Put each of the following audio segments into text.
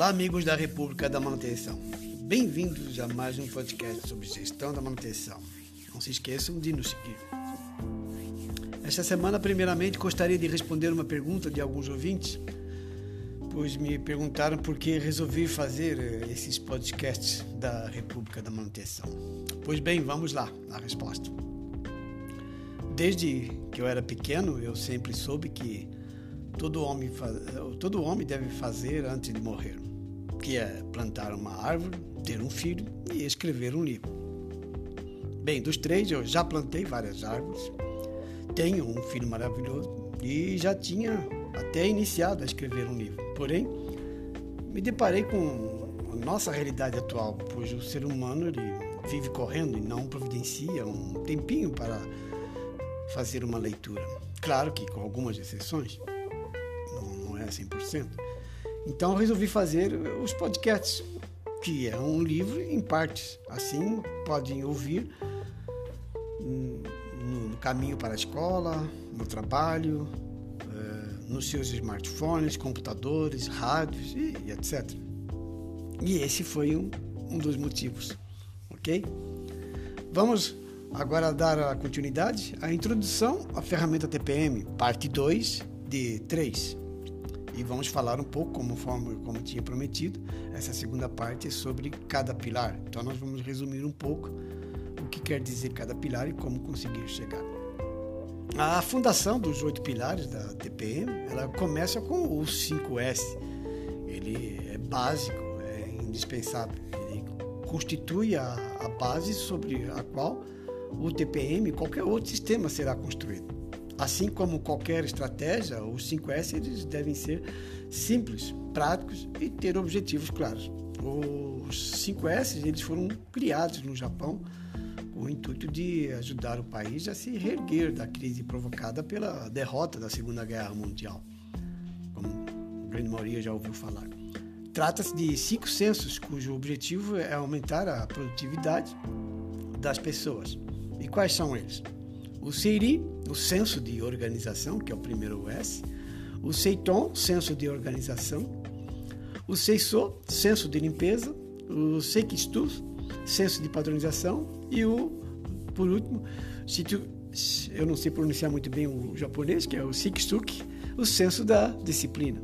Olá, amigos da República da Manutenção. Bem-vindos a mais um podcast sobre gestão da manutenção. Não se esqueçam de nos seguir. Esta semana, primeiramente, gostaria de responder uma pergunta de alguns ouvintes, pois me perguntaram por que resolvi fazer eh, esses podcasts da República da Manutenção. Pois bem, vamos lá, a resposta. Desde que eu era pequeno, eu sempre soube que todo homem, todo homem deve fazer antes de morrer, que é plantar uma árvore, ter um filho e escrever um livro. Bem, dos três eu já plantei várias árvores, tenho um filho maravilhoso e já tinha até iniciado a escrever um livro. Porém, me deparei com a nossa realidade atual, pois o ser humano ele vive correndo e não providencia um tempinho para fazer uma leitura. Claro que com algumas exceções, não, não é 100%. Então resolvi fazer os podcasts, que é um livro em partes. Assim podem ouvir no caminho para a escola, no trabalho, eh, nos seus smartphones, computadores, rádios e, etc. E esse foi um, um dos motivos, ok? Vamos agora dar a continuidade à introdução à ferramenta TPM, parte 2 de 3. E vamos falar um pouco, como, como tinha prometido, essa segunda parte sobre cada pilar. Então nós vamos resumir um pouco o que quer dizer cada pilar e como conseguir chegar. A fundação dos oito pilares da TPM, ela começa com o 5S. Ele é básico, é indispensável. Ele constitui a, a base sobre a qual o TPM qualquer outro sistema será construído. Assim como qualquer estratégia, os 5S eles devem ser simples, práticos e ter objetivos claros. Os 5S eles foram criados no Japão com o intuito de ajudar o país a se reerguer da crise provocada pela derrota da Segunda Guerra Mundial, como a grande maioria já ouviu falar. Trata-se de cinco censos cujo objetivo é aumentar a produtividade das pessoas. E quais são eles? O CEIRI, o Censo de Organização, que é o primeiro S, o CEITOM, Censo de Organização, o CEISO, Censo de Limpeza, o SEIKISTU, Censo de Padronização. E o, por último, eu não sei pronunciar muito bem o japonês, que é o SIKSUK, o Censo da Disciplina.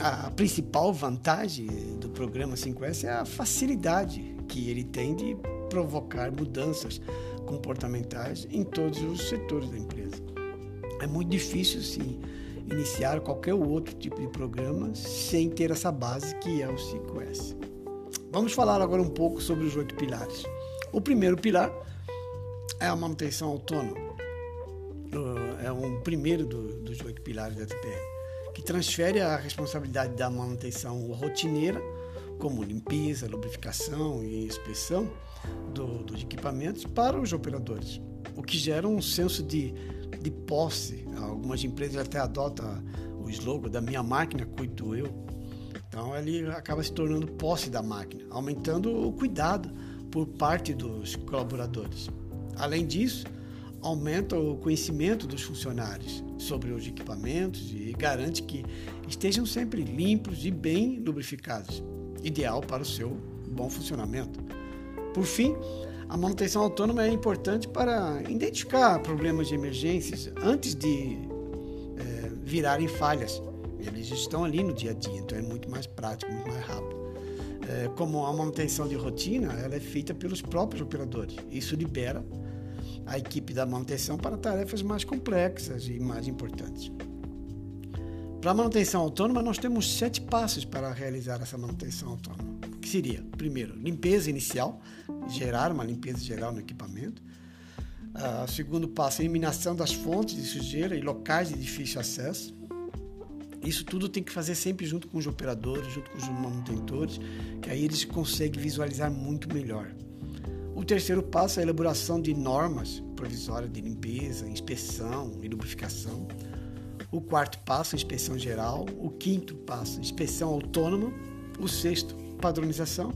A principal vantagem do programa 5S é a facilidade que ele tem de provocar mudanças comportamentais em todos os setores da empresa. É muito difícil, sim, iniciar qualquer outro tipo de programa sem ter essa base que é o 5S. Vamos falar agora um pouco sobre os oito pilares. O primeiro pilar é a manutenção autônoma. Uh, é um primeiro do, dos oito pilares da TPM, que transfere a responsabilidade da manutenção rotineira, como limpeza, lubrificação e inspeção, do, dos equipamentos para os operadores, o que gera um senso de, de posse. Algumas empresas até adotam o slogan da minha máquina cuido eu. Então ele acaba se tornando posse da máquina, aumentando o cuidado por parte dos colaboradores. Além disso, aumenta o conhecimento dos funcionários sobre os equipamentos e garante que estejam sempre limpos e bem lubrificados, ideal para o seu bom funcionamento. Por fim, a manutenção autônoma é importante para identificar problemas de emergências antes de é, virarem falhas. Eles estão ali no dia a dia, então é muito mais prático, muito mais rápido. É, como a manutenção de rotina, ela é feita pelos próprios operadores. Isso libera a equipe da manutenção para tarefas mais complexas e mais importantes. Para a manutenção autônoma, nós temos sete passos para realizar essa manutenção autônoma que seria, primeiro, limpeza inicial, gerar uma limpeza geral no equipamento. Uh, segundo passo, eliminação das fontes de sujeira e locais de difícil acesso. Isso tudo tem que fazer sempre junto com os operadores, junto com os manutentores, que aí eles conseguem visualizar muito melhor. O terceiro passo é a elaboração de normas provisórias de limpeza, inspeção e lubrificação. O quarto passo, inspeção geral. O quinto passo, inspeção autônoma. O sexto, padronização.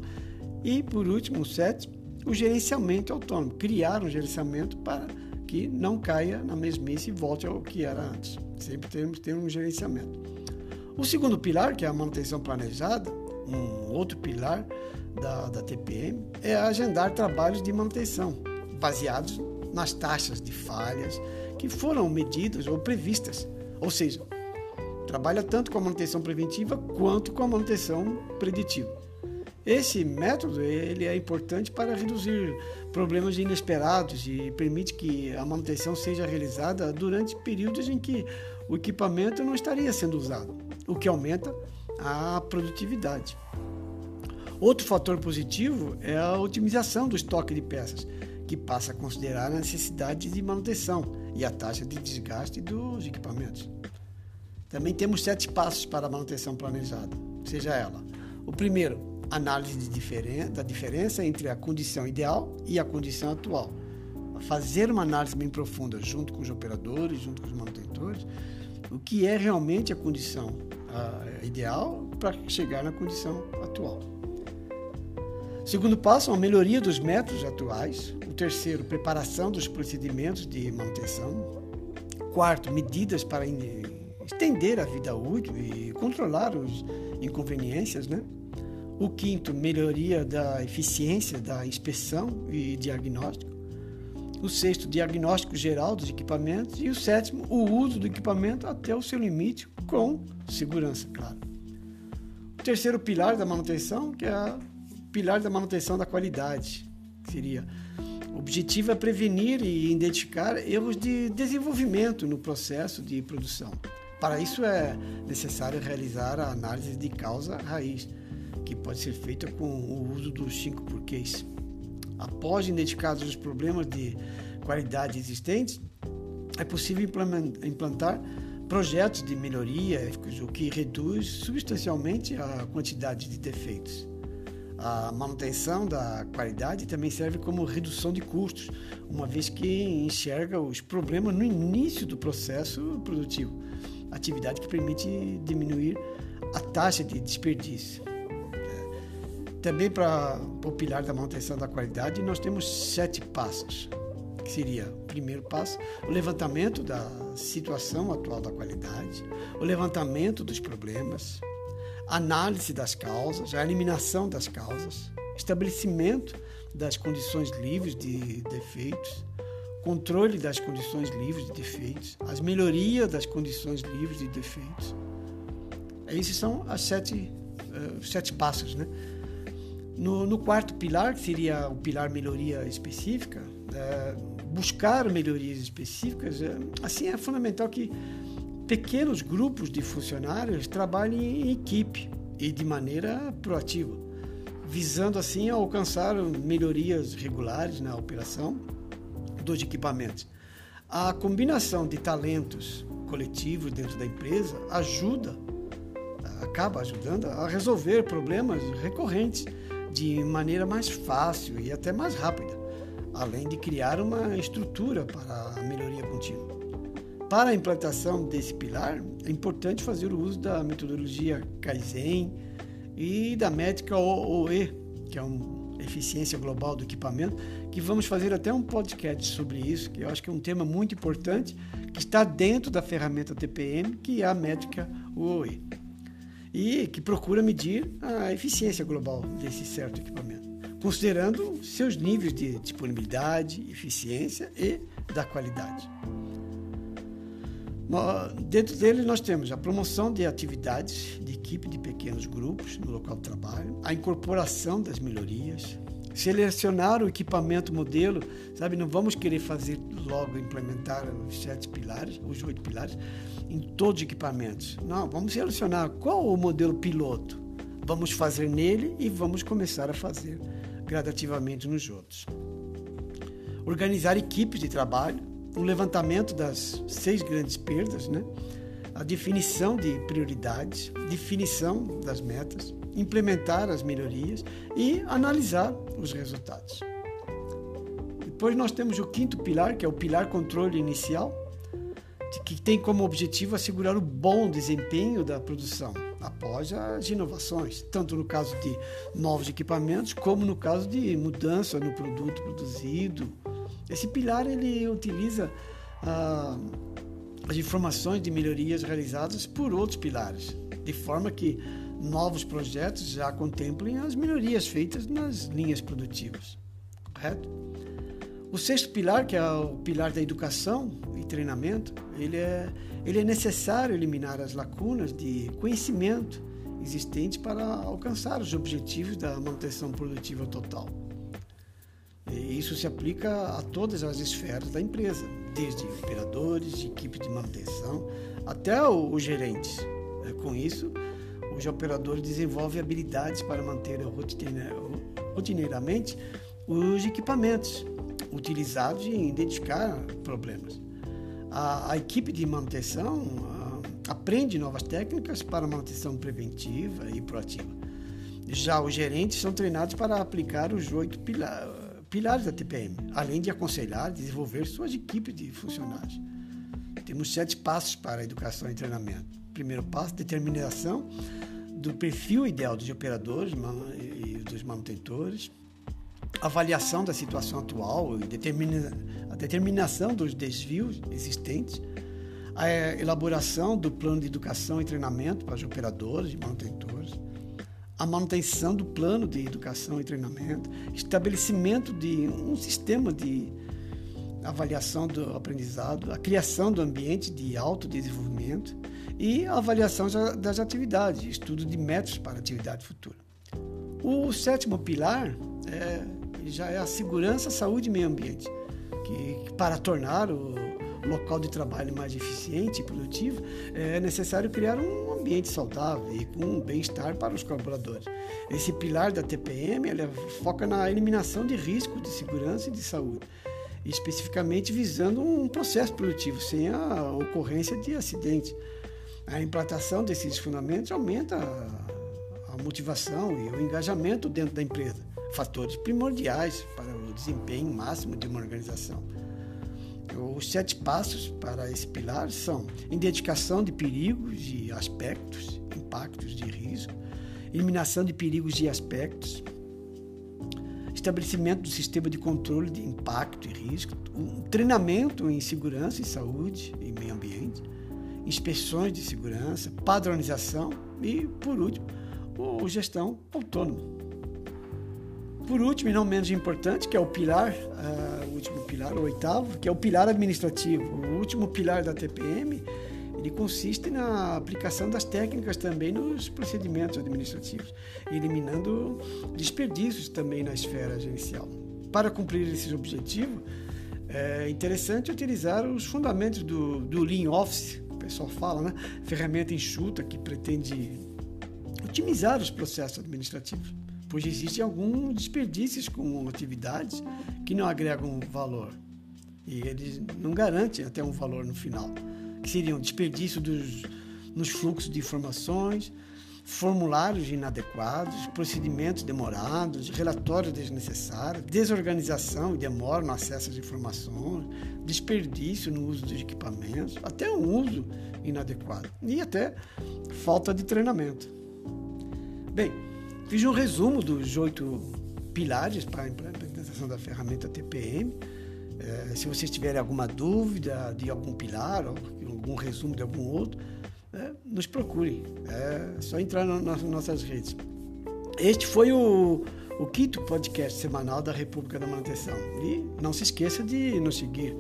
E, por último, o sétimo, o gerenciamento autônomo. Criar um gerenciamento para que não caia na mesmice e volte ao que era antes. Sempre temos que ter um gerenciamento. O segundo pilar, que é a manutenção planejada, um outro pilar da, da TPM, é agendar trabalhos de manutenção, baseados nas taxas de falhas que foram medidas ou previstas. Ou seja, trabalha tanto com a manutenção preventiva quanto com a manutenção preditiva. Esse método ele é importante para reduzir problemas inesperados e permite que a manutenção seja realizada durante períodos em que o equipamento não estaria sendo usado, o que aumenta a produtividade. Outro fator positivo é a otimização do estoque de peças, que passa a considerar a necessidade de manutenção e a taxa de desgaste dos equipamentos. Também temos sete passos para a manutenção planejada, seja ela: o primeiro, análise diferen da diferença entre a condição ideal e a condição atual. Fazer uma análise bem profunda junto com os operadores, junto com os manutentores, o que é realmente a condição uh, ideal para chegar na condição atual. Segundo passo, a melhoria dos métodos atuais. O terceiro, preparação dos procedimentos de manutenção. Quarto, medidas para estender a vida útil e controlar os inconveniências, né? O quinto, melhoria da eficiência da inspeção e diagnóstico. O sexto, diagnóstico geral dos equipamentos. E o sétimo, o uso do equipamento até o seu limite, com segurança, claro. O terceiro pilar da manutenção, que é o pilar da manutenção da qualidade, que seria o objetivo é prevenir e identificar erros de desenvolvimento no processo de produção. Para isso é necessário realizar a análise de causa raiz que pode ser feita com o uso dos cinco porquês. Após identificados os problemas de qualidade existentes, é possível implantar projetos de melhoria, o que reduz substancialmente a quantidade de defeitos. A manutenção da qualidade também serve como redução de custos, uma vez que enxerga os problemas no início do processo produtivo, atividade que permite diminuir a taxa de desperdício. Também para o pilar da manutenção da qualidade, nós temos sete passos, que seria o primeiro passo, o levantamento da situação atual da qualidade, o levantamento dos problemas, análise das causas, a eliminação das causas, estabelecimento das condições livres de defeitos, controle das condições livres de defeitos, as melhorias das condições livres de defeitos. Esses são as sete, uh, sete passos, né? No, no, quarto pilar, que seria o pilar melhoria específica, é, buscar melhorias específicas, é, assim é fundamental que pequenos grupos de funcionários trabalhem em equipe e de maneira proativa, visando assim alcançar melhorias regulares na operação dos equipamentos. A combinação de talentos coletivos dentro da empresa ajuda, acaba ajudando a resolver problemas recorrentes de maneira mais fácil e até mais rápida, além de criar uma estrutura para a melhoria contínua. Para a implantação desse pilar, é importante fazer o uso da metodologia Kaizen e da métrica OOE, que é uma eficiência global do equipamento, que vamos fazer até um podcast sobre isso, que eu acho que é um tema muito importante, que está dentro da ferramenta TPM, que é a métrica OOE e que procura medir a eficiência global desse certo equipamento, considerando seus níveis de disponibilidade, eficiência e da qualidade. Dentro dele, nós temos a promoção de atividades de equipe de pequenos grupos no local de trabalho, a incorporação das melhorias, selecionar o equipamento modelo, sabe? Não vamos querer fazer logo implementar os sete pilares, os oito pilares, em todos os equipamentos. Não, vamos selecionar qual o modelo piloto. Vamos fazer nele e vamos começar a fazer gradativamente nos outros. Organizar equipes de trabalho, o levantamento das seis grandes perdas, né? a definição de prioridades, definição das metas, implementar as melhorias e analisar os resultados. Depois nós temos o quinto pilar, que é o pilar controle inicial, que tem como objetivo assegurar o bom desempenho da produção após as inovações, tanto no caso de novos equipamentos como no caso de mudança no produto produzido. Esse pilar ele utiliza a, as informações de melhorias realizadas por outros pilares, de forma que novos projetos já contemplem as melhorias feitas nas linhas produtivas. Correto? O sexto pilar, que é o pilar da educação e treinamento, ele é, ele é necessário eliminar as lacunas de conhecimento existentes para alcançar os objetivos da manutenção produtiva total. E isso se aplica a todas as esferas da empresa, desde operadores, equipe de manutenção, até os gerentes. É, com isso, os operadores desenvolvem habilidades para manter rotineiramente os equipamentos utilizados em identificar problemas. A, a equipe de manutenção a, aprende novas técnicas para manutenção preventiva e proativa. Já os gerentes são treinados para aplicar os oito pilares, pilares da TPM, além de aconselhar e desenvolver suas equipes de funcionários. Temos sete passos para a educação e treinamento. Primeiro passo, determinação do perfil ideal dos operadores e dos manutentores avaliação da situação atual e determina, a determinação dos desvios existentes, a elaboração do plano de educação e treinamento para os operadores e manutentores, a manutenção do plano de educação e treinamento, estabelecimento de um sistema de avaliação do aprendizado, a criação do ambiente de autodesenvolvimento e a avaliação das atividades, estudo de métodos para atividade futura. O sétimo pilar é já é a segurança, saúde e meio ambiente, que para tornar o local de trabalho mais eficiente e produtivo, é necessário criar um ambiente saudável e com bem-estar para os colaboradores. Esse pilar da TPM ele foca na eliminação de riscos de segurança e de saúde, especificamente visando um processo produtivo sem a ocorrência de acidentes. A implantação desses fundamentos aumenta a motivação e o engajamento dentro da empresa fatores primordiais para o desempenho máximo de uma organização. Os sete passos para esse pilar são identificação de perigos e aspectos, impactos de risco, eliminação de perigos e aspectos, estabelecimento do sistema de controle de impacto e risco, um treinamento em segurança e saúde e meio ambiente, inspeções de segurança, padronização e, por último, o gestão autônoma. Por último, e não menos importante, que é o pilar, uh, o último pilar, o oitavo, que é o pilar administrativo. O último pilar da TPM, ele consiste na aplicação das técnicas também nos procedimentos administrativos, eliminando desperdícios também na esfera gerencial. Para cumprir esse objetivo, é interessante utilizar os fundamentos do, do Lean Office, o pessoal fala, né? Ferramenta enxuta que pretende otimizar os processos administrativos pois existem alguns desperdícios com atividades que não agregam valor. E eles não garantem até um valor no final, que seriam desperdício dos, nos fluxos de informações, formulários inadequados, procedimentos demorados, relatórios desnecessários, desorganização e demora no acesso às informações, desperdício no uso dos equipamentos, até um uso inadequado. E até falta de treinamento. Bem, Fiz um resumo dos oito pilares para a implementação da ferramenta TPM. É, se vocês tiverem alguma dúvida de algum pilar ou algum resumo de algum outro, é, nos procurem. É só entrar nas nossas redes. Este foi o, o quinto podcast semanal da República da Manutenção. E não se esqueça de nos seguir.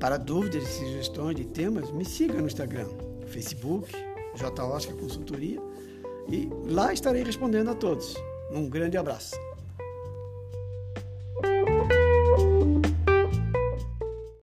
Para dúvidas e sugestões de temas, me siga no Instagram, Facebook, J. Oscar Consultoria e lá estarei respondendo a todos. Um grande abraço.